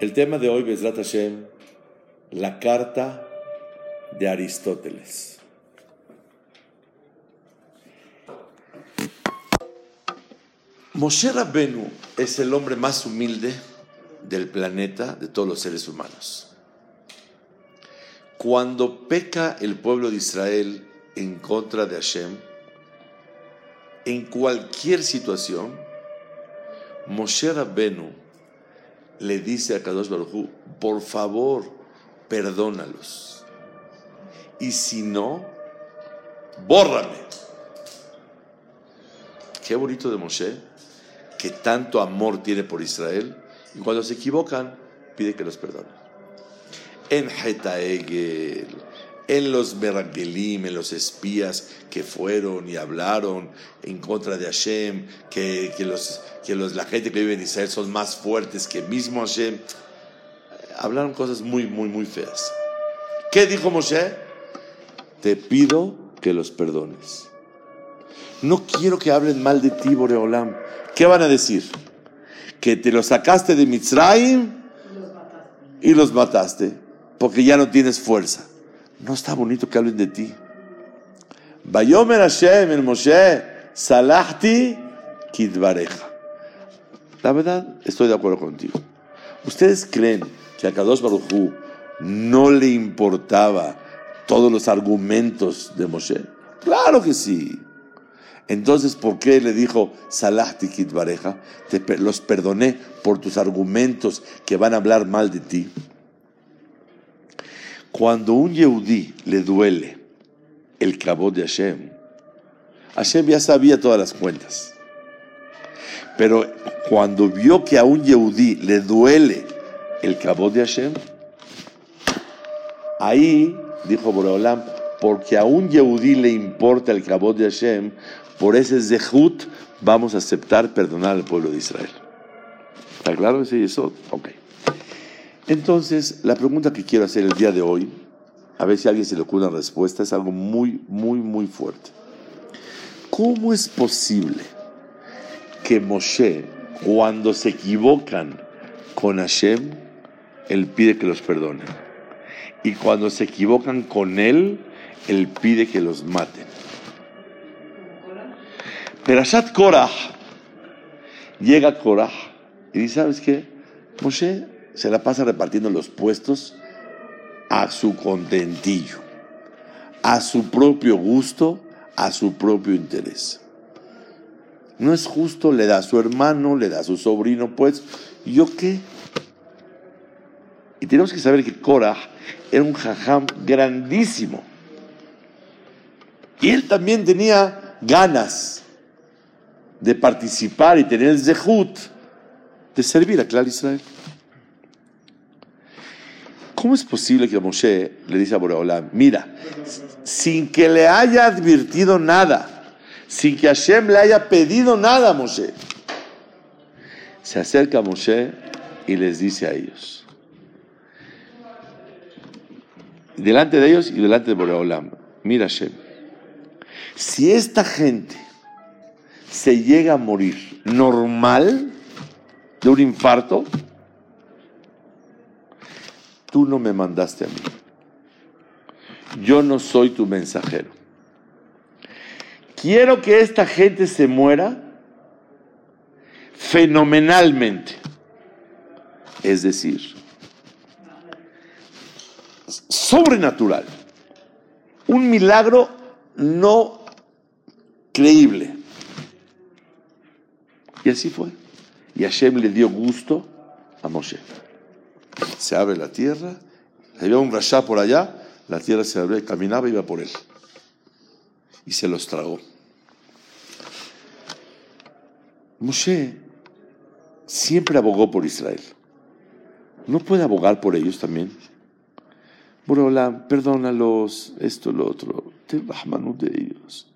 El tema de hoy, Besrat Hashem, la carta de Aristóteles. Moshe Rabbenu es el hombre más humilde del planeta, de todos los seres humanos. Cuando peca el pueblo de Israel en contra de Hashem, en cualquier situación, Moshe Rabbenu le dice a Kadosh Baruj por favor, perdónalos. Y si no, bórrame. Qué bonito de Moshe, que tanto amor tiene por Israel, y cuando se equivocan, pide que los perdone. En Hetaegel, en los Meragelim, en los espías que fueron y hablaron en contra de Hashem, que, que, los, que los, la gente que vive en Israel son más fuertes que mismo Hashem. Hablaron cosas muy, muy, muy feas. ¿Qué dijo Moshe? Te pido que los perdones. No quiero que hablen mal de ti, Boreolam. ¿Qué van a decir? Que te los sacaste de Mitzrayim y los mataste, porque ya no tienes fuerza. No está bonito que hablen de ti. Bayomer Hashem el Moshe, Salahti Kidvareja. La verdad, estoy de acuerdo contigo. ¿Ustedes creen que a Kadosh Baruchu no le importaba todos los argumentos de Moshe? Claro que sí. Entonces, ¿por qué le dijo Salahti Kidvareja? Te los perdoné por tus argumentos que van a hablar mal de ti. Cuando un Yehudí le duele el cabot de Hashem, Hashem ya sabía todas las cuentas. Pero cuando vio que a un Yehudí le duele el cabot de Hashem, ahí dijo Boreolam, porque a un Yehudí le importa el cabot de Hashem, por ese zehut vamos a aceptar perdonar al pueblo de Israel. ¿Está claro ese eso? Ok. Entonces, la pregunta que quiero hacer el día de hoy, a ver si a alguien se le ocurre una respuesta, es algo muy, muy, muy fuerte. ¿Cómo es posible que Moshe, cuando se equivocan con Hashem, él pide que los perdone? Y cuando se equivocan con él, él pide que los maten. Perashat Korah, llega Korah y dice, ¿sabes qué? Moshe se la pasa repartiendo los puestos a su contentillo, a su propio gusto, a su propio interés. No es justo, le da a su hermano, le da a su sobrino, pues, ¿y ¿yo qué? Y tenemos que saber que Korah era un jajam grandísimo. Y él también tenía ganas de participar y tener el zehut de servir a Clar Israel. ¿Cómo es posible que Moshe le dice a Boreolam, mira, sin que le haya advertido nada, sin que Hashem le haya pedido nada a Moshe, se acerca a Moshe y les dice a ellos, delante de ellos y delante de Boreolam, mira Hashem, si esta gente se llega a morir normal de un infarto, tú no me mandaste a mí. Yo no soy tu mensajero. Quiero que esta gente se muera fenomenalmente. Es decir, sobrenatural. Un milagro no creíble. Y así fue. Y Hashem le dio gusto a Moshe. Se abre la tierra, había un rasha por allá, la tierra se abrió y caminaba y iba por él. Y se los tragó. Moshe siempre abogó por Israel. ¿No puede abogar por ellos también? Borolam, perdónalos, esto, lo otro. Te mano de ellos.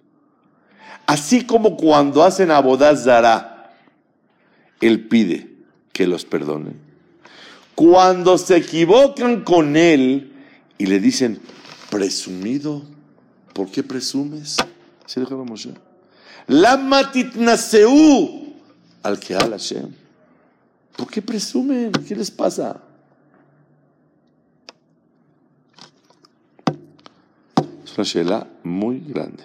Así como cuando hacen abodazara, él pide que los perdonen. Cuando se equivocan con él y le dicen, presumido, ¿por qué presumes? Se dijo Moshe. La matitnaseu al que al Hashem. ¿Por qué presumen? ¿Qué les pasa? Es una shela muy grande.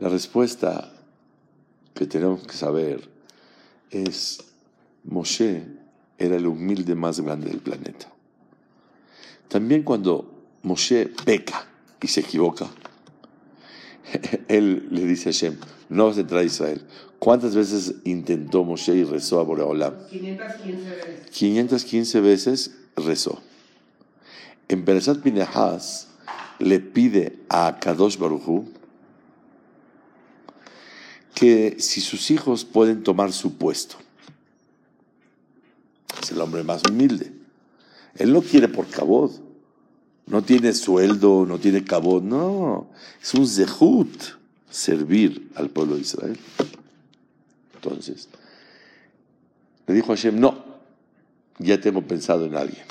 La respuesta que tenemos que saber es, Moshe era el humilde más grande del planeta. También cuando Moshe peca y se equivoca, él le dice a Hashem, no vas a entrar a Israel. ¿Cuántas veces intentó Moshe y rezó a Boreolam? 515 veces. 515 veces rezó. En Beresat Pinehas le pide a Kadosh Baruchu que si sus hijos pueden tomar su puesto. Es el hombre más humilde. Él no quiere por cabod. No tiene sueldo, no tiene cabod. No, es un zehut servir al pueblo de Israel. Entonces, le dijo a Hashem, no, ya tengo pensado en alguien.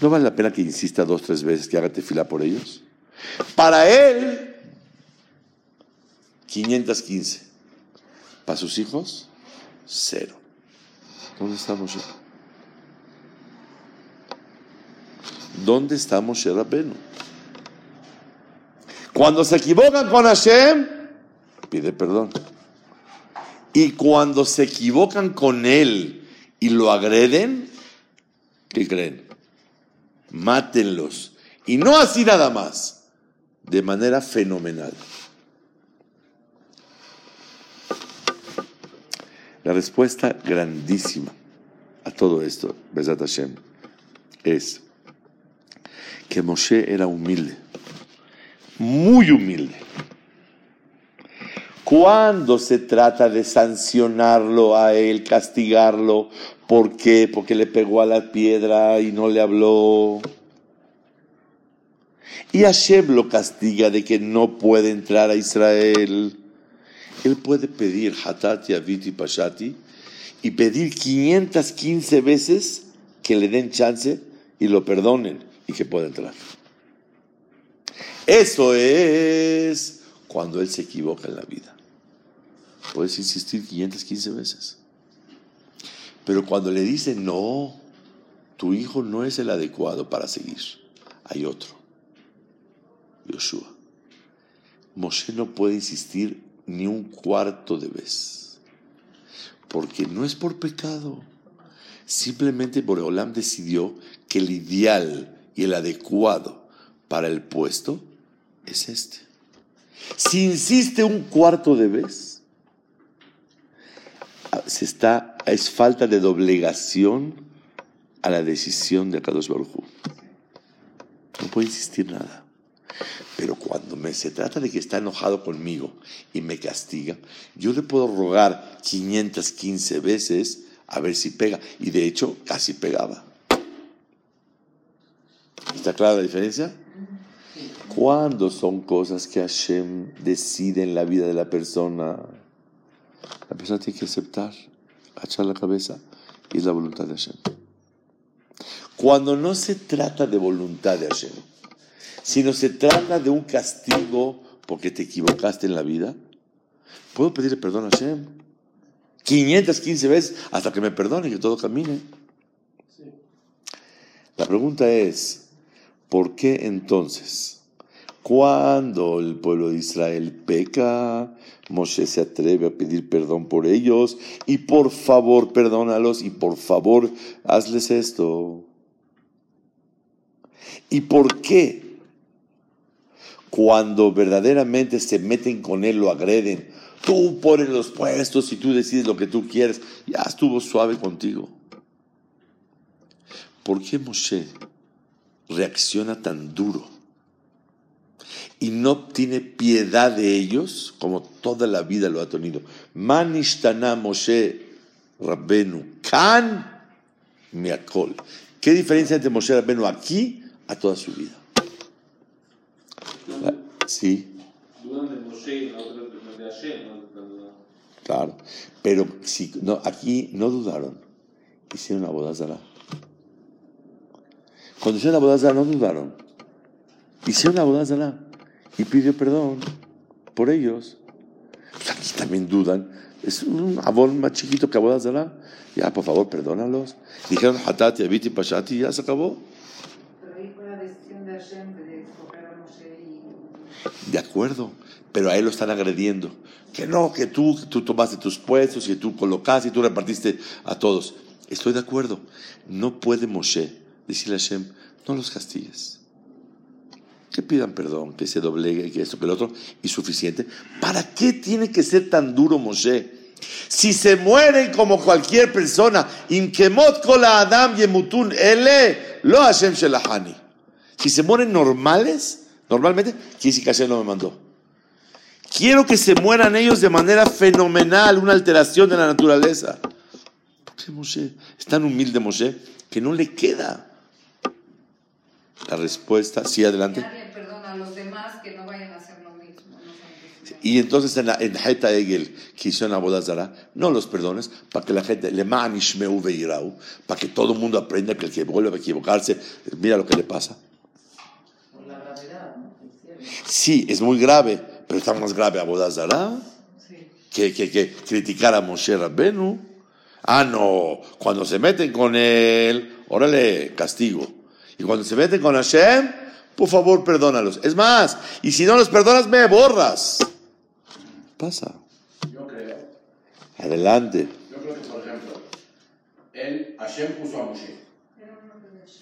¿No vale la pena que insista dos, tres veces que haga tefila por ellos? Para él, 515. Para sus hijos, cero. ¿Dónde está Moshe? ¿Dónde está Moshe Rabbeinu? Cuando se equivocan con Hashem, pide perdón. Y cuando se equivocan con él y lo agreden, ¿qué creen? Mátenlos. Y no así nada más, de manera fenomenal. La respuesta grandísima a todo esto, Besat Hashem, es que Moshe era humilde, muy humilde. Cuando se trata de sancionarlo a él, castigarlo, ¿por qué? Porque le pegó a la piedra y no le habló. Y Hashem lo castiga de que no puede entrar a Israel. Él puede pedir Hatati, Aviti, Pashati y pedir 515 veces que le den chance y lo perdonen y que pueda entrar. Eso es cuando él se equivoca en la vida. Puedes insistir 515 veces. Pero cuando le dicen, no, tu hijo no es el adecuado para seguir, hay otro. Yoshua. Moshe no puede insistir ni un cuarto de vez. Porque no es por pecado. Simplemente Boreolam decidió que el ideal y el adecuado para el puesto es este. Si insiste un cuarto de vez, se está, es falta de doblegación a la decisión de Akadosh Baruj. No puede insistir nada. Pero cuando me, se trata de que está enojado conmigo y me castiga, yo le puedo rogar 515 veces a ver si pega. Y de hecho, casi pegaba. ¿Está clara la diferencia? Cuando son cosas que Hashem decide en la vida de la persona, la persona tiene que aceptar, echar la cabeza y es la voluntad de Hashem. Cuando no se trata de voluntad de Hashem, sino se trata de un castigo porque te equivocaste en la vida, puedo pedirle perdón a Hashem 515 veces hasta que me perdone y que todo camine. La pregunta es, ¿por qué entonces, cuando el pueblo de Israel peca, Moshe se atreve a pedir perdón por ellos y por favor perdónalos y por favor hazles esto? ¿Y por qué cuando verdaderamente se meten con él, lo agreden? Tú pones los puestos y tú decides lo que tú quieres. Ya estuvo suave contigo. ¿Por qué Moshe reacciona tan duro y no tiene piedad de ellos como toda la vida lo ha tenido? Manishtana Moshe Rabbenu Kan Miakol. ¿Qué diferencia entre Moshe Rabbenu aquí a toda su vida? Sí. Dudan de Moshe y la otra de Hashem, ¿no? Claro, pero si, no, aquí no dudaron, hicieron la bodazara. Cuando hicieron la bodazara no dudaron, hicieron la bodazara y pidió perdón por ellos. Pues aquí también dudan. Es un abón más chiquito que Abodazara. Ya, por favor, perdónalos. Dijeron Hatati, Abiti, Pashati, ya se acabó. De acuerdo, pero a él lo están agrediendo. Que no, que tú, tú tomaste tus puestos y tú colocaste y tú repartiste a todos. Estoy de acuerdo. No puede Moshe decirle a Hashem, no los castigues. Que pidan perdón, que se doblegue, que esto, que lo otro, y suficiente. ¿Para qué tiene que ser tan duro Moshe? Si se mueren como cualquier persona, Adam yemutun ele lo Hashem shelahani. Si se mueren normales, normalmente, que Hashem no me mandó. Quiero que se mueran ellos de manera fenomenal, una alteración de la naturaleza. ¿Por qué Moshe? Es tan humilde Moshe que no le queda. La respuesta, sí, adelante. Nadie perdona a los demás que no vayan a hacer lo mismo. No sean Y entonces en, la, en Heta Egel, que hicieron Abodazara, no los perdones, para que la gente, le para que todo el mundo aprenda que el que vuelve a equivocarse, mira lo que le pasa. Por la gravedad, ¿no? que hicieron. Sí, es muy grave, pero está más grave Abodazara que, que, que criticar a Moshe Rabbenu. Ah, no, cuando se meten con él, órale, castigo. Y cuando se meten con Hashem, por favor, perdónalos. Es más, y si no los perdonas, me borras. Pasa. Yo creo, Adelante. yo creo que, por ejemplo, él, Hashem puso a Moshe.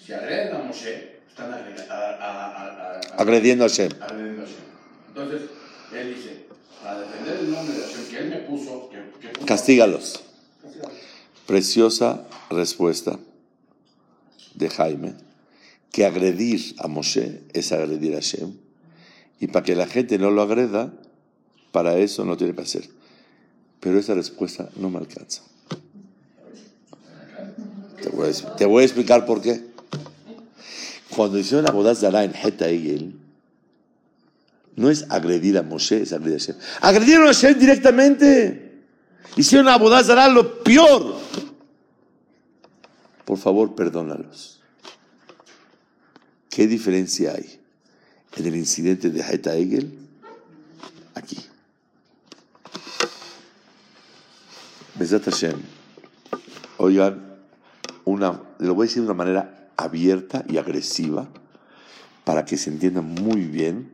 Si agreden a Moshe, están a- a- a- a- Agrediendo a Hashem. agrediendo a Hashem. Entonces, él dice, para defender el nombre de Hashem que él me puso, que, que puso- Castígalos. Castígalos. Preciosa respuesta de Jaime, que agredir a Moshe es agredir a Hashem. Y para que la gente no lo agreda, para eso no tiene que hacer. Pero esa respuesta no me alcanza. Te voy a, te voy a explicar por qué. Cuando hicieron la boda Zara en Heta Egel, no es agredir a Moshe, es agredir a Hashem. Agredieron a Hashem directamente. Hicieron a boda Zara lo peor. Por favor, perdónalos. ¿Qué diferencia hay en el incidente de Heta Egel? Aquí. Besat Hashem. Oigan, una, lo voy a decir de una manera abierta y agresiva para que se entienda muy bien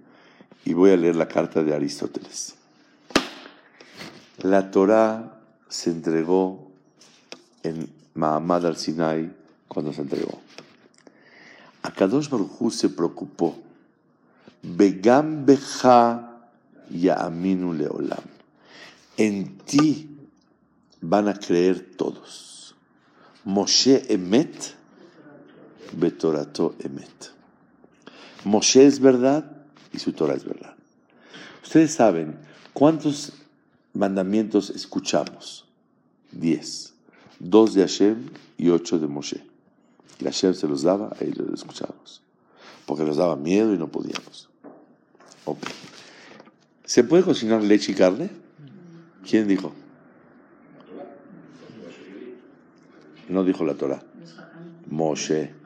y voy a leer la carta de Aristóteles. La Torah se entregó en Mahamad al Sinai cuando se entregó. Akadosh Baruj Hu se preocupó. Begam beja ya'aminu leolam. En ti van a creer todos. Moshe emet, betorato emet. Moshe es verdad y su Torah es verdad. Ustedes saben cuántos mandamientos escuchamos. Diez. Dos de Hashem y ocho de Moshe. Y Hashem se los daba, ahí los escuchábamos. Porque nos daba miedo y no podíamos. Ok. ¿Se puede cocinar leche y carne? ¿Quién dijo? No dijo la Torah. Moshe.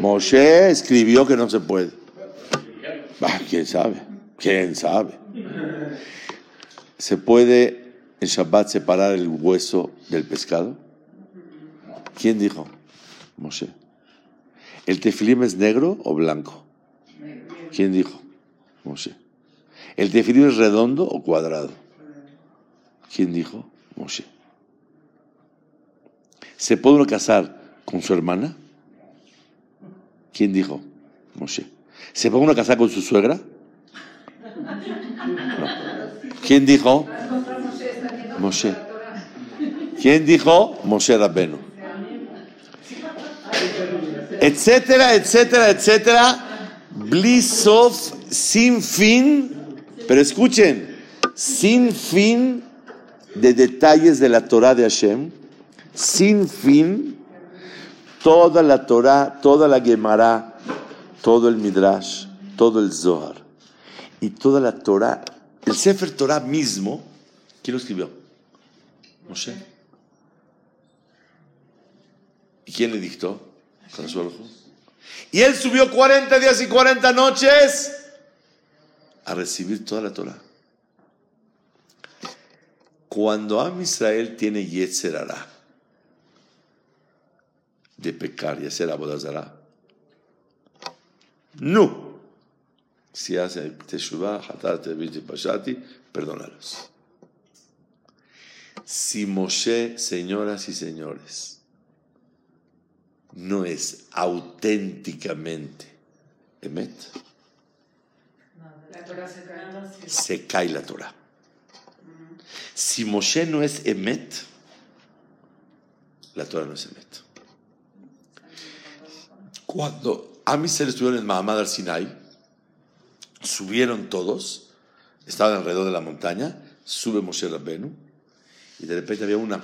Moshe escribió que no se puede. Ah, ¿Quién sabe? ¿Quién sabe? ¿Se puede en Shabbat separar el hueso del pescado? ¿Quién dijo? Moshe. ¿El tefilim es negro o blanco? ¿Quién dijo? Moshe. ¿El tefilim es redondo o cuadrado? ¿Quién dijo? Moshe. ¿Se puede uno casar con su hermana? ¿Quién dijo? Moshe. ¿Se puede uno casar con su suegra? ¿Quién dijo? Moshe. ¿Quién dijo? Moshe Rabbenu. Etcétera, etcétera, etcétera. Blisof sin fin. Pero escuchen, sin fin de detalles de la Torah de Hashem. Sin fin. Toda la Torah, toda la Gemara, todo el Midrash, todo el Zohar y toda la Torah, el Sefer Torah mismo, ¿quién lo escribió? Moshe. ¿Y quién le dictó? Con su ojo. Y él subió 40 días y 40 noches a recibir toda la Torah. Cuando Am Israel tiene Yetzer de pecar y hacer abodazara, no. Si hace Teshuvah, Hatarte, Pashati, perdónalos. Si Moshe, señoras y señores, no es auténticamente Emet, se cae la Torah. Si Moshe no es Emet, la Torah no es Emet. Cuando Amisel estuvieron en Mahamad al Sinai, subieron todos, estaban alrededor de la montaña, sube Moshe Rabbenu, y de repente había una,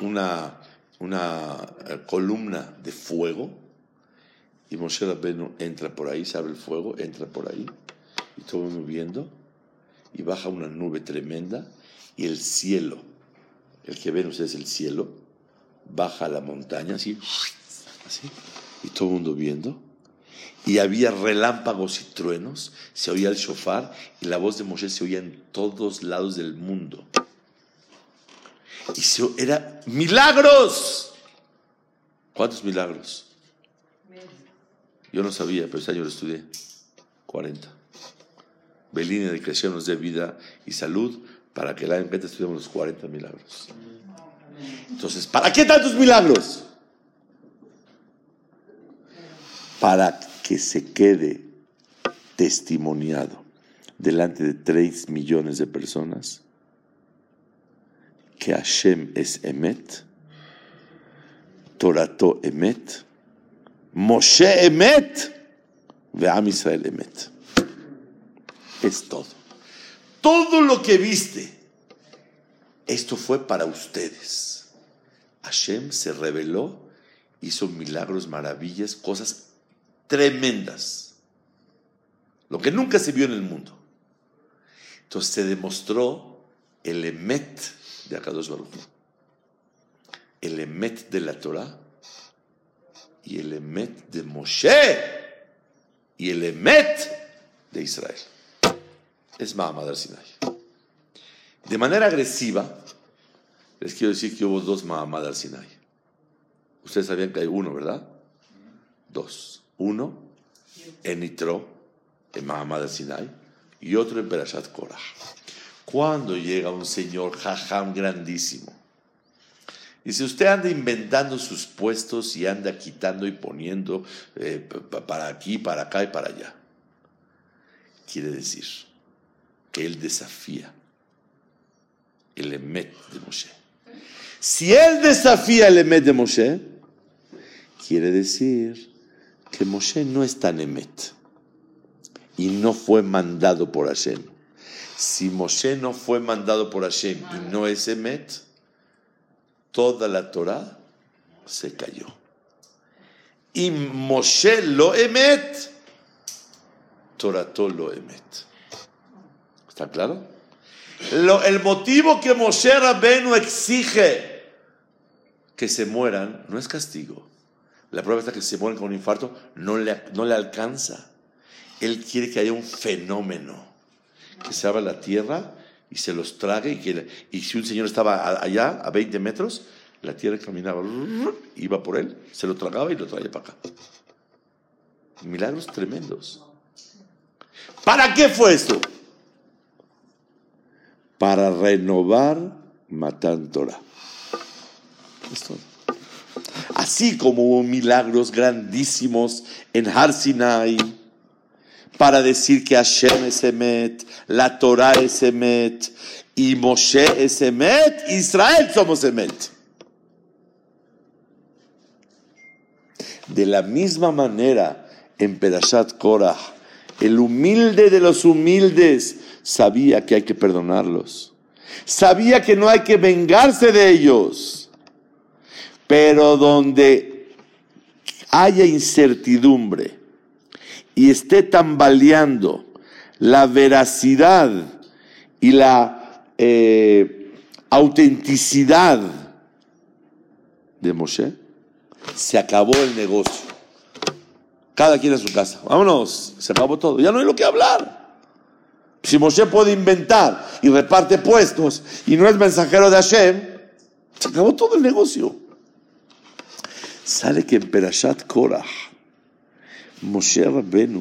una, una eh, columna de fuego, y Moshe Rabbenu entra por ahí, se abre el fuego, entra por ahí, y todo el mundo y baja una nube tremenda, y el cielo, el que ven ustedes el cielo, baja a la montaña, así, así, y todo el mundo viendo, y había relámpagos y truenos, se oía el shofar, y la voz de Moshe se oía en todos lados del mundo. Y se, era milagros. ¿Cuántos milagros? Yo no sabía, pero este año lo estudié. 40. Belina de creación nos dé vida y salud para que el año que estudiemos los 40 milagros. Entonces, ¿para qué tantos milagros? Para que se quede testimoniado delante de 3 millones de personas que Hashem es Emet, Torato Emet, Moshe Emet, Veam Israel Emet. Es todo. Todo lo que viste, esto fue para ustedes. Hashem se reveló, hizo milagros, maravillas, cosas tremendas. Lo que nunca se vio en el mundo. Entonces se demostró el Emet de Akadosh Baruch. El Emet de la Torah y el Emet de Moshe y el Emet de Israel. Es Mahamad al Sinai. De manera agresiva, les quiero decir que hubo dos Mahamad al Sinai. Ustedes sabían que hay uno, ¿verdad? Dos. Uno en Nitro, en Mahamad Sinai, y otro en Perashat Korah. Cuando llega un señor jajam grandísimo, y si usted anda inventando sus puestos y anda quitando y poniendo eh, para aquí, para acá y para allá, quiere decir que él desafía el Emet de Moshe. Si él desafía el Emet de Moshe, quiere decir que Moshe no es tan Emet y no fue mandado por Hashem. Si Moshe no fue mandado por Hashem y no es Emet, toda la Torah se cayó. Y Moshe lo Emet, Torató lo Emet. ¿Está claro? el motivo que Moshe Rabenu exige que se mueran no es castigo. La prueba está que se mueren con un infarto no le, no le alcanza. Él quiere que haya un fenómeno que se abra la tierra y se los trague. Y, y si un señor estaba allá, a 20 metros, la tierra caminaba, iba por él, se lo tragaba y lo traía para acá. Milagros tremendos. ¿Para qué fue esto? Para renovar Matán Torah. Así como hubo milagros grandísimos en Har Sinai, para decir que Hashem es Emet, la Torah es Emet, y Moshe es Emet, Israel somos Emet. De la misma manera, en Pedashat Korah, el humilde de los humildes sabía que hay que perdonarlos. Sabía que no hay que vengarse de ellos. Pero donde haya incertidumbre, y esté tambaleando la veracidad y la eh, autenticidad de Moshe, se acabó el negocio. Cada quien a su casa. Vámonos, se acabó todo. Ya no hay lo que hablar. Si Moshe puede inventar y reparte puestos y no es mensajero de Hashem, se acabó todo el negocio. Sale que en Perashat Korah, Moshe Rabbenu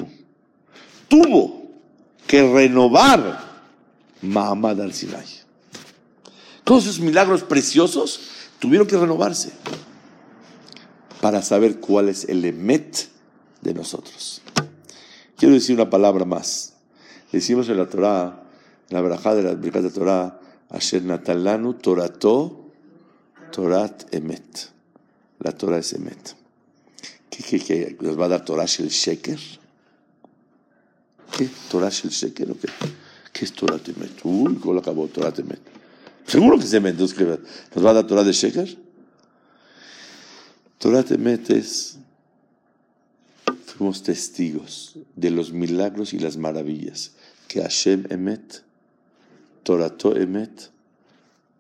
tuvo que renovar Mahamad al Sinai. Todos esos milagros preciosos tuvieron que renovarse para saber cuál es el emet de nosotros. Quiero decir una palabra más. Decimos en la Torah, en la verajá de la de Torah, Asher Natalanu Torato Torat Emet. La Torah es Emet. ¿Qué, qué, qué? ¿Nos va a dar Torah Shel Sheker? ¿Qué? ¿Torah Shel Sheker o qué? ¿Qué es Torah Emet? Uy, ¿cómo acabó Torah Emet? Seguro que es Emet. ¿Nos va a dar Torah de Sheker? Torah Emet es fuimos testigos de los milagros y las maravillas que Hashem Emet, Torato Emet,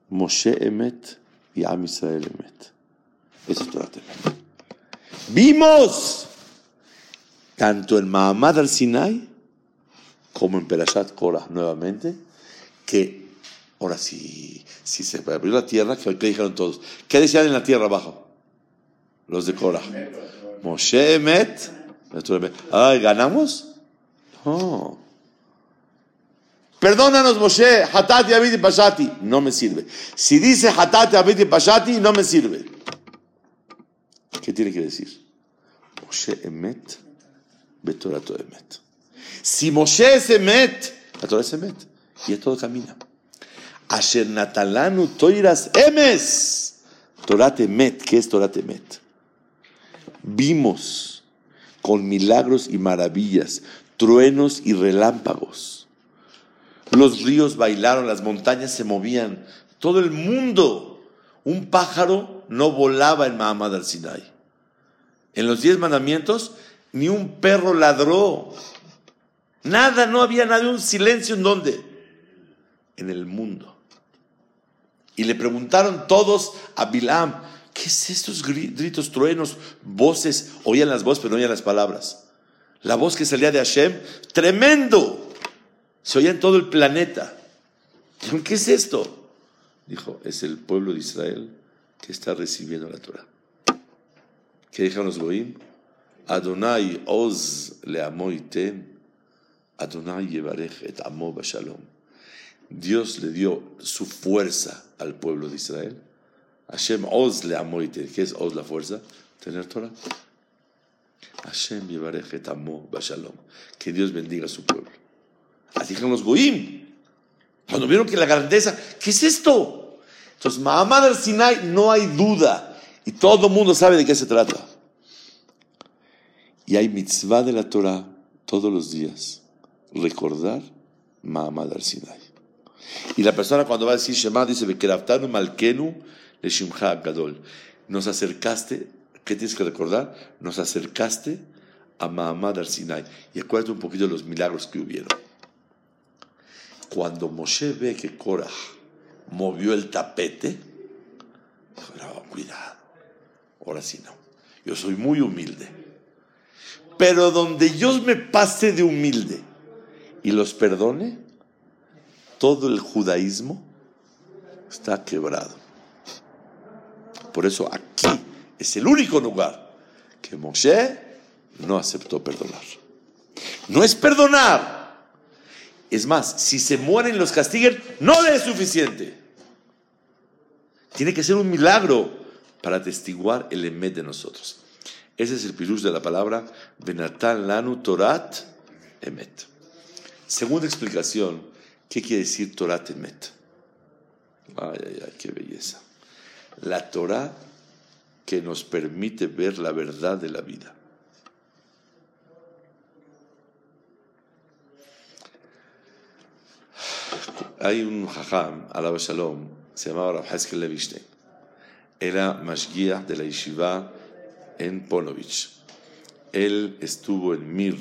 Moshe Emet y Am Israel Emet. Vimos tanto en Mahamad al Sinai como en Perashat Korah nuevamente que ahora sí, si se abrió la tierra, ¿qué dijeron todos? ¿Qué decían en la tierra abajo? Los de Korah. Moshe Emet. Ay, ¿ganamos? No. Perdónanos, Moshe, Hatati, Abiti, Pashati. No me sirve. Si dice Hatati, Abiti, Pashati, no me sirve. ¿Qué tiene que decir? Moshe Emet, Betorato Emet. Si Moshe Emet, la Torah Emet. Y todo camina. Asher Natalanu Toiras Emes. Torat Emet. ¿Qué es Torat Emet? Vimos con milagros y maravillas, truenos y relámpagos los ríos bailaron, las montañas se movían, todo el mundo. Un pájaro no volaba en Mahamad al Sinai. En los diez mandamientos, ni un perro ladró. Nada, no había nada, un silencio en dónde? En el mundo. Y le preguntaron todos a Bilam, ¿qué es estos gritos, truenos, voces? Oían las voces, pero no oían las palabras. La voz que salía de Hashem, tremendo. Se oía en todo el planeta. ¿qué es esto? Dijo, es el pueblo de Israel que está recibiendo la Torah. ¿Qué dijeron los goim? Adonai oz le Adonai yevarech et amo bashalom. Dios le dio su fuerza al pueblo de Israel. Hashem oz le ¿Qué es oz la fuerza? Tener Torah. Hashem yevarech et amo bashalom. Que Dios bendiga a su pueblo. Así dijeron los goim. Cuando vieron que la grandeza, ¿qué es esto? Entonces, Mahamad al Sinai no hay duda. Y todo el mundo sabe de qué se trata. Y hay mitzvah de la Torah todos los días. Recordar Mahamad al Sinai. Y la persona cuando va a decir Shema dice, malkenu le gadol. Nos acercaste, ¿qué tienes que recordar? Nos acercaste a Mahamad al Sinai. Y acuérdate un poquito de los milagros que hubieron. Cuando Moshe ve que Korah movió el tapete, cuidado, ahora sí no. Yo soy muy humilde. Pero donde yo me pase de humilde y los perdone, todo el judaísmo está quebrado. Por eso aquí es el único lugar que Moshe no aceptó perdonar. No es perdonar es más, si se mueren los castiguen, no le es suficiente. Tiene que ser un milagro para atestiguar el emet de nosotros. Ese es el pirush de la palabra Benatan Lanu Torat Emet. Segunda explicación, ¿qué quiere decir Torat Emet? Ay, ay, ay, qué belleza. La Torah que nos permite ver la verdad de la vida. hay un jajam, alaba shalom, se llamaba Rav Heskel Levistein. Era mashgiach de la yeshiva en Ponovich. Él estuvo en Mir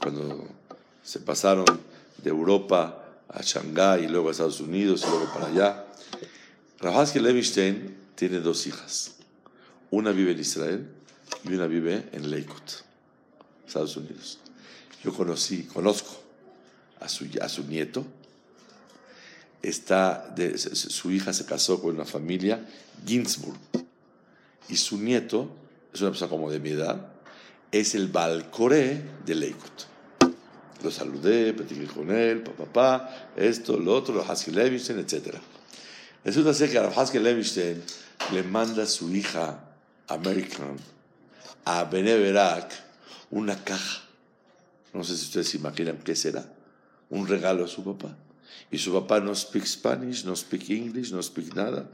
cuando se pasaron de Europa a Shanghái y luego a Estados Unidos y luego para allá. Rav Heskel Levistein tiene dos hijas. Una vive en Israel y una vive en Lakewood, Estados Unidos. Yo conocí, conozco a su, a su nieto. Está de, su hija se casó con una familia Ginsburg y su nieto es una persona como de mi edad, es el Balcoré de Leikut. Lo saludé, platiqué con él, papá, papá, esto, lo otro, los Haskell Levinstein, etc. Resulta ser que a Haskell Levinstein le manda a su hija American a Beneverac una caja. No sé si ustedes se imaginan qué será. Un regalo a su papá. Y su papá no speak Spanish, no speak English, no speak nada.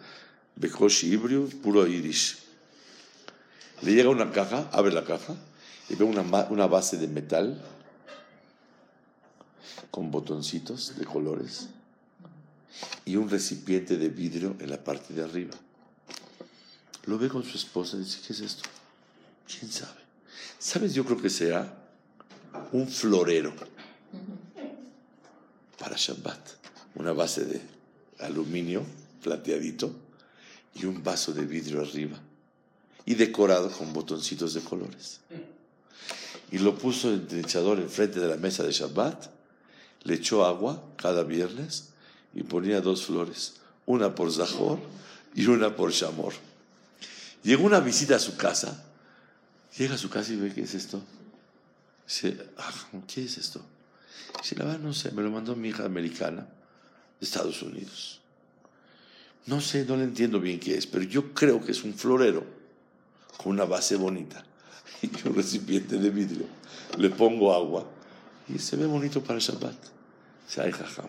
Bekoshi hibrio, puro Yiddish. Le llega una caja, abre la caja y ve una, una base de metal con botoncitos de colores y un recipiente de vidrio en la parte de arriba. Lo ve con su esposa y dice, ¿qué es esto? ¿Quién sabe? ¿Sabes? Yo creo que sea un florero para Shabbat. Una base de aluminio plateadito y un vaso de vidrio arriba y decorado con botoncitos de colores. Y lo puso el echador enfrente de la mesa de Shabbat, le echó agua cada viernes y ponía dos flores, una por Zahor y una por Shamor. Llegó una visita a su casa, llega a su casa y ve, ¿qué es esto? Dice, ah, ¿qué es esto? Dice, la verdad no sé, me lo mandó mi hija americana de Estados Unidos. No sé, no le entiendo bien qué es, pero yo creo que es un florero con una base bonita y un recipiente de vidrio. Le pongo agua y se ve bonito para el Shabbat. Dice, ay, jajam,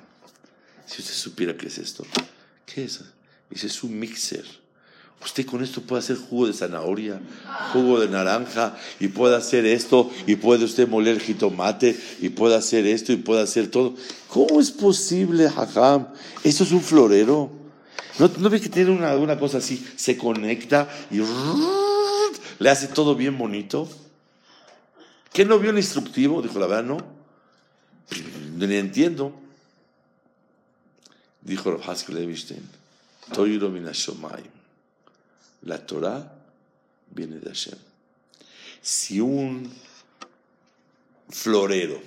si usted supiera qué es esto, ¿qué es? Dice, es un mixer. Usted con esto puede hacer jugo de zanahoria, jugo de naranja, y puede hacer esto, y puede usted moler jitomate, y puede hacer esto, y puede hacer todo. ¿Cómo es posible, jajam? Esto es un florero. ¿No, no ve que tiene una, una cosa así? Se conecta y le hace todo bien bonito. ¿Qué no vio el instructivo? Dijo, la verdad, no. Ni entiendo. Dijo Rav Haskell Evinstein, La Torah viene de Hashem. Si un florero,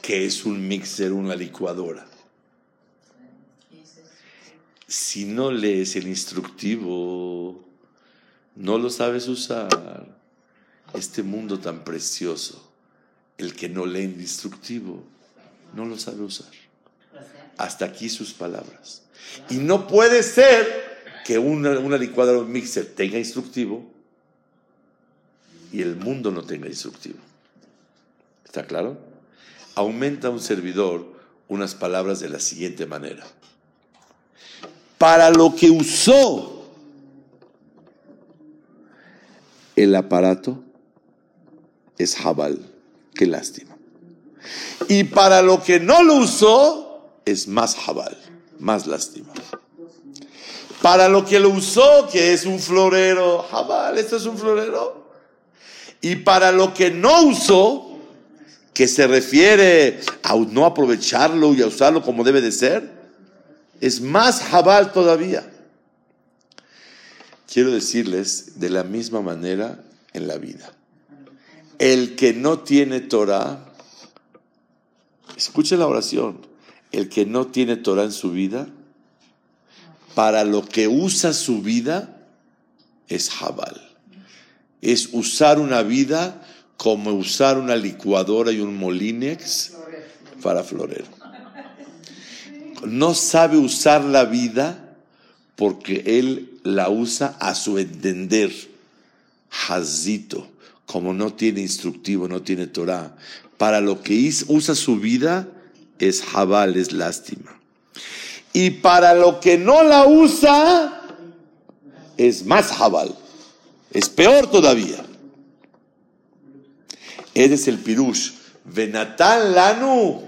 que es un mixer, una licuadora, si no lees el instructivo, no lo sabes usar. Este mundo tan precioso, el que no lee instructivo, no lo sabe usar. Hasta aquí sus palabras. Y no puede ser que una, una licuadora o un mixer tenga instructivo y el mundo no tenga instructivo. ¿Está claro? Aumenta un servidor unas palabras de la siguiente manera. Para lo que usó el aparato es Jabal. Qué lástima. Y para lo que no lo usó, es más Jabal, más lástima. Para lo que lo usó, que es un florero, Jabal, esto es un florero. Y para lo que no usó, que se refiere a no aprovecharlo y a usarlo como debe de ser, es más Jabal todavía. Quiero decirles de la misma manera en la vida. El que no tiene Torah, escuche la oración, el que no tiene Torah en su vida, para lo que usa su vida es Jabal. Es usar una vida como usar una licuadora y un molinex para florero. No sabe usar la vida porque él la usa a su entender. Hazito, como no tiene instructivo, no tiene Torah. Para lo que usa su vida es jabal, es lástima. Y para lo que no la usa es más jabal, es peor todavía. Ese es el pirush. Venatan lanu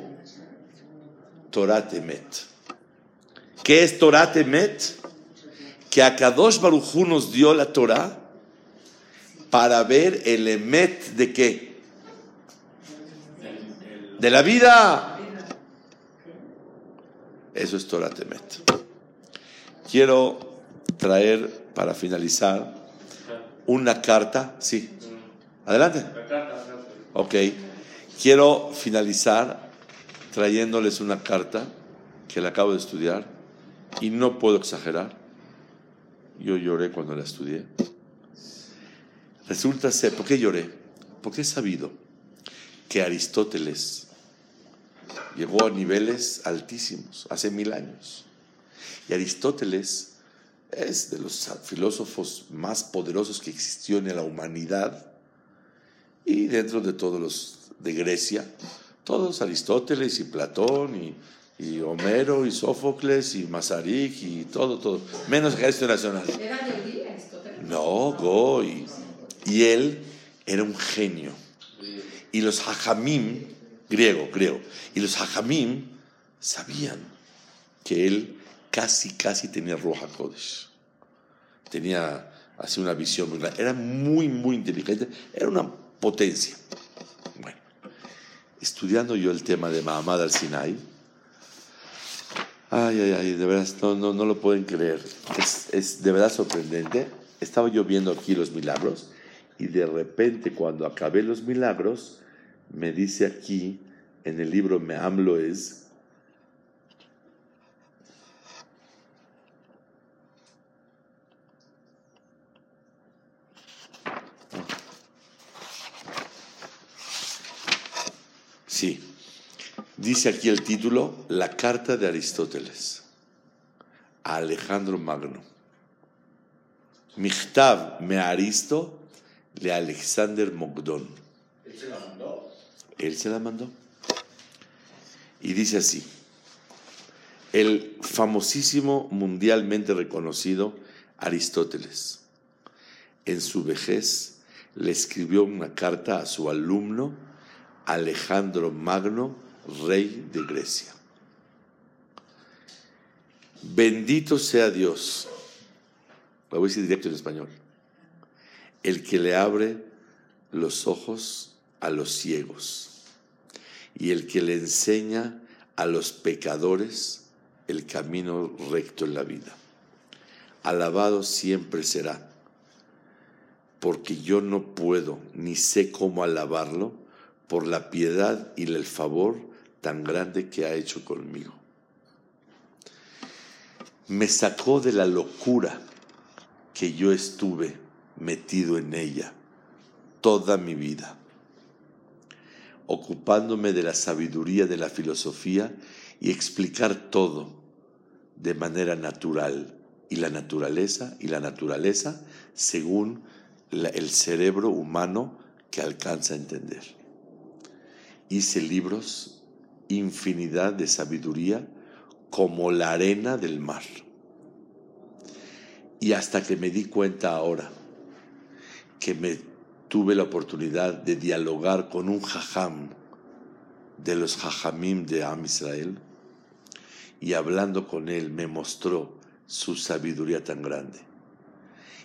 Torah temet. ¿Qué es Torah temet? que Akadosh Barujú nos dio la Torah para ver el emet de qué? De la vida. Eso es Torah Temet. Quiero traer para finalizar una carta. Sí. Adelante. Ok. Quiero finalizar trayéndoles una carta que la acabo de estudiar y no puedo exagerar. Yo lloré cuando la estudié. Resulta ser, ¿por qué lloré? Porque he sabido que Aristóteles llegó a niveles altísimos hace mil años. Y Aristóteles es de los filósofos más poderosos que existió en la humanidad y dentro de todos los de Grecia, todos Aristóteles y Platón y, Homero y Sófocles y Masaryk y todo, todo, menos Ejército Nacional. ¿Era de Aristóteles? No, Goy. Y él era un genio. Y los hajamim, griego, griego, y los hajamim sabían que él casi, casi tenía Roja Kodesh. Tenía así una visión muy grande. Era muy, muy inteligente. Era una potencia. Bueno, estudiando yo el tema de Mahamad al-Sinai, ay, ay, ay, de verdad, no, no, no lo pueden creer. Es, es de verdad sorprendente. Estaba yo viendo aquí los milagros y de repente cuando acabé los milagros, me dice aquí en el libro Me Amlo es, Sí, dice aquí el título, La carta de Aristóteles a Alejandro Magno. Michtav me Aristo de Alexander Mogdon. ¿Él se la mandó? Él se la mandó. Y dice así, el famosísimo, mundialmente reconocido Aristóteles, en su vejez le escribió una carta a su alumno Alejandro Magno, rey de Grecia. Bendito sea Dios, lo voy a decir directo en español, el que le abre los ojos a los ciegos y el que le enseña a los pecadores el camino recto en la vida. Alabado siempre será, porque yo no puedo ni sé cómo alabarlo por la piedad y el favor tan grande que ha hecho conmigo. Me sacó de la locura que yo estuve metido en ella toda mi vida, ocupándome de la sabiduría de la filosofía y explicar todo de manera natural y la naturaleza y la naturaleza según el cerebro humano que alcanza a entender. Hice libros, infinidad de sabiduría como la arena del mar. Y hasta que me di cuenta ahora, que me tuve la oportunidad de dialogar con un jajam de los jajamim de Am Israel y hablando con él me mostró su sabiduría tan grande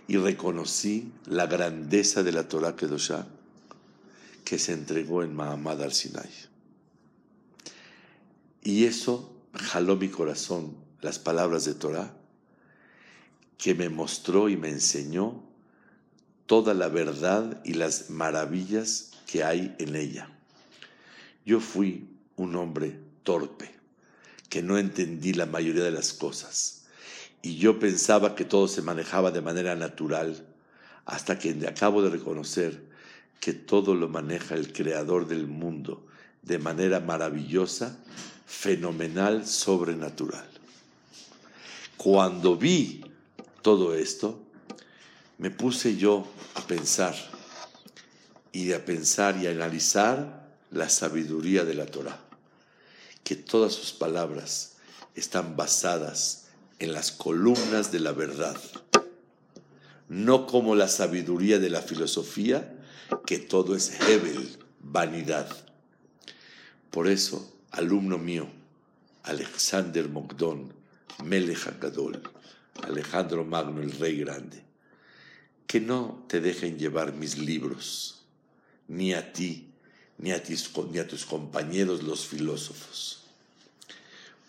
y reconocí la grandeza de la Torah Kedoshá que se entregó en Mahamad al Sinai. Y eso jaló mi corazón, las palabras de Torah, que me mostró y me enseñó toda la verdad y las maravillas que hay en ella. Yo fui un hombre torpe, que no entendí la mayoría de las cosas, y yo pensaba que todo se manejaba de manera natural, hasta que acabo de reconocer que todo lo maneja el creador del mundo de manera maravillosa, fenomenal, sobrenatural. Cuando vi todo esto, me puse yo a pensar y a pensar y a analizar la sabiduría de la Torah, que todas sus palabras están basadas en las columnas de la verdad, no como la sabiduría de la filosofía, que todo es Hebel, vanidad. Por eso, alumno mío, Alexander Mogdon, Melech Gadol, Alejandro Magno, el rey grande, que no te dejen llevar mis libros, ni a ti, ni a, tus compañeros los filósofos.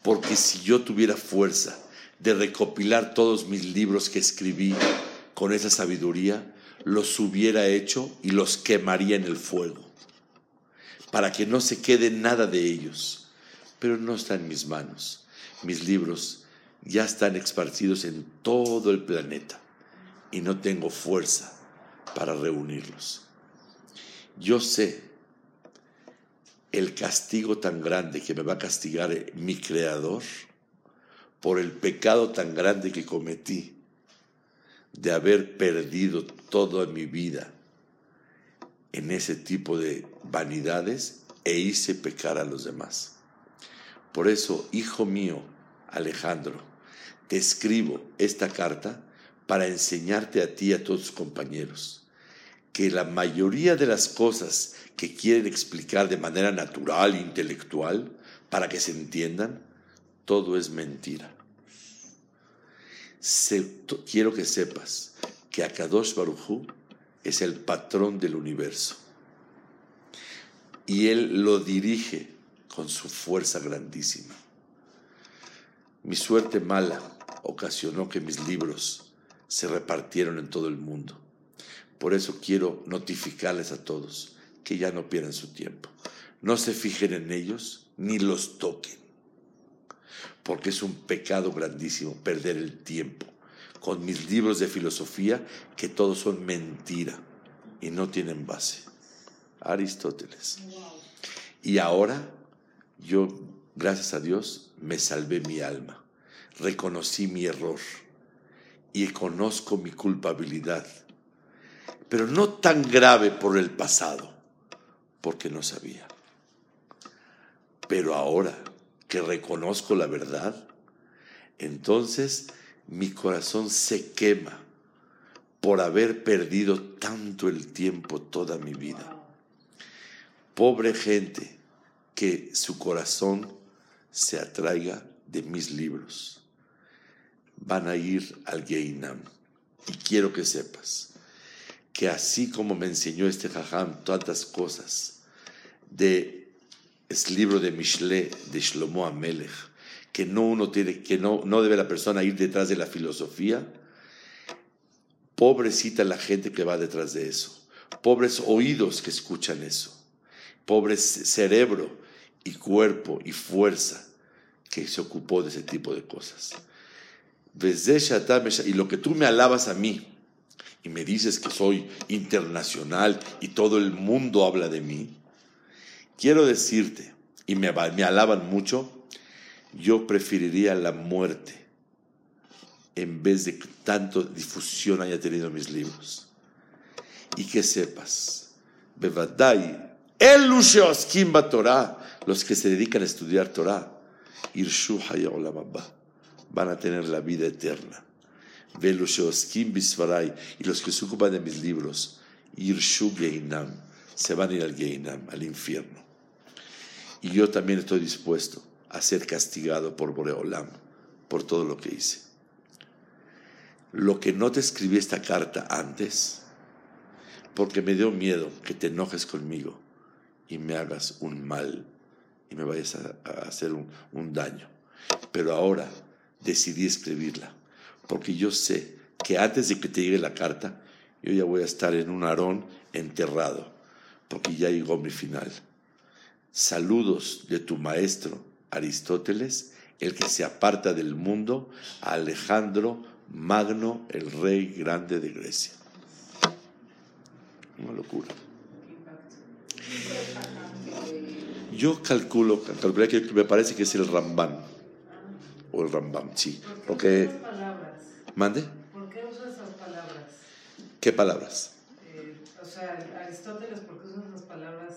Porque si yo tuviera fuerza de recopilar todos mis libros que escribí con esa sabiduría, los hubiera hecho y los quemaría en el fuego, para que no se quede nada de ellos. pero no está en mis manos. Mis libros ya están esparcidos en todo el planeta y no tengo fuerza para reunirlos. Yo sé el castigo tan grande que me va a castigar mi creador por el pecado tan grande que cometí de haber perdido toda mi vida en ese tipo de vanidades e hice pecar a los demás. Por eso, hijo mío, Alejandro, te escribo esta carta para enseñarte a ti y a todos tus compañeros que la mayoría de las cosas que quieren explicar de manera natural intelectual para que se entiendan, todo es mentira. quiero que sepas que Akadosh Barujú es el patrón del universo y él lo dirige con su fuerza grandísima. Mi suerte mala ocasionó que mis libros se repartieron en todo el mundo. Por eso quiero notificarles a todos que ya no pierdan su tiempo. No se fijen en ellos ni los toquen, porque es un pecado grandísimo perder el tiempo con mis libros de filosofía que todos son mentira y no tienen base. Aristóteles. Y ahora yo, gracias a Dios, me salvé mi alma, reconocí mi error y conozco mi culpabilidad, pero no tan grave por el pasado, porque no sabía. Pero ahora que reconozco la verdad, entonces mi corazón se quema por haber perdido tanto el tiempo toda mi vida. Pobre gente que su corazón se atraiga de mis libros. Van a ir al Geinam. Y quiero que sepas que así como me enseñó este jajam tantas cosas de es libro de Mishle de Shlomo Amelech, que no uno tiene, que no, no debe la persona ir detrás de la filosofía, pobrecita la gente que va detrás de eso, pobres oídos que escuchan eso pobre cerebro y cuerpo y fuerza que se ocupó de ese tipo de cosas. Y lo que tú me alabas a mí y me dices que soy internacional y todo el mundo habla de mí, quiero decirte, y me, me alaban mucho, yo preferiría la muerte en vez de que tanto difusión haya tenido mis libros. Y que sepas, Bevadai Torah, los que se dedican a estudiar Torah, van a tener la vida eterna. Y los que se ocupan de mis libros, se van a ir al Geinam, al infierno. Y yo también estoy dispuesto a ser castigado por Boreolam, por todo lo que hice. Lo que no te escribí esta carta antes, porque me dio miedo que te enojes conmigo y me hagas un mal y me vayas a, hacer un, un daño. Pero ahora decidí escribirla, porque yo sé que antes de que te llegue la carta, yo ya voy a estar en un arón enterrado, porque ya llegó mi final. Saludos de tu maestro Aristóteles, el que se aparta del mundo, Alejandro Magno, el rey grande de Grecia. Una locura. Yo calculo, calculé que me parece que es el Ramban. O el Rambam, sí. ¿Por qué Porque. palabras? ¿Mande? ¿Por qué usas esas palabras? ¿Qué palabras? Eh, o sea, Aristóteles, ¿por qué usas las palabras?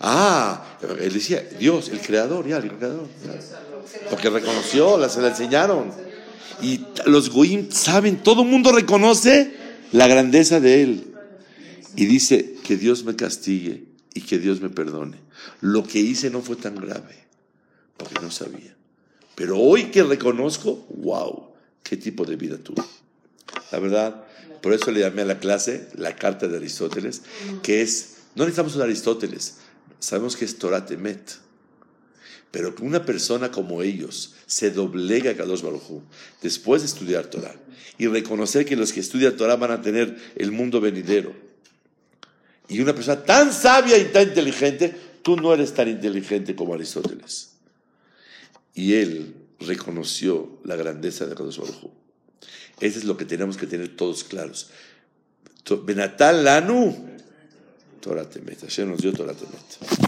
Ah, él decía, Dios, el creador, ya, el creador. ya. Porque reconoció, la, se la enseñaron. Y los goyim saben, todo el mundo reconoce la grandeza de él. Y dice que Dios me castigue y que Dios me perdone. Lo que hice no fue tan grave, porque no sabía. Pero hoy que reconozco, wow, qué tipo de vida tuve. La verdad, por eso le llamé a la clase la carta de Aristóteles, que es, no necesitamos un Aristóteles, sabemos que es Torah Temet. Pero que una persona como ellos se doblega a Kadosh Baruj después de estudiar Torah y reconocer que los que estudian Torah van a tener el mundo venidero y una persona tan sabia y tan inteligente tú no eres tan inteligente como Aristóteles. Y él reconoció la grandeza de Kadosh Baruj. Eso es lo que tenemos que tener todos claros. Benatal Lanu, Torah Temet. Hashem nos dio Torah Temet.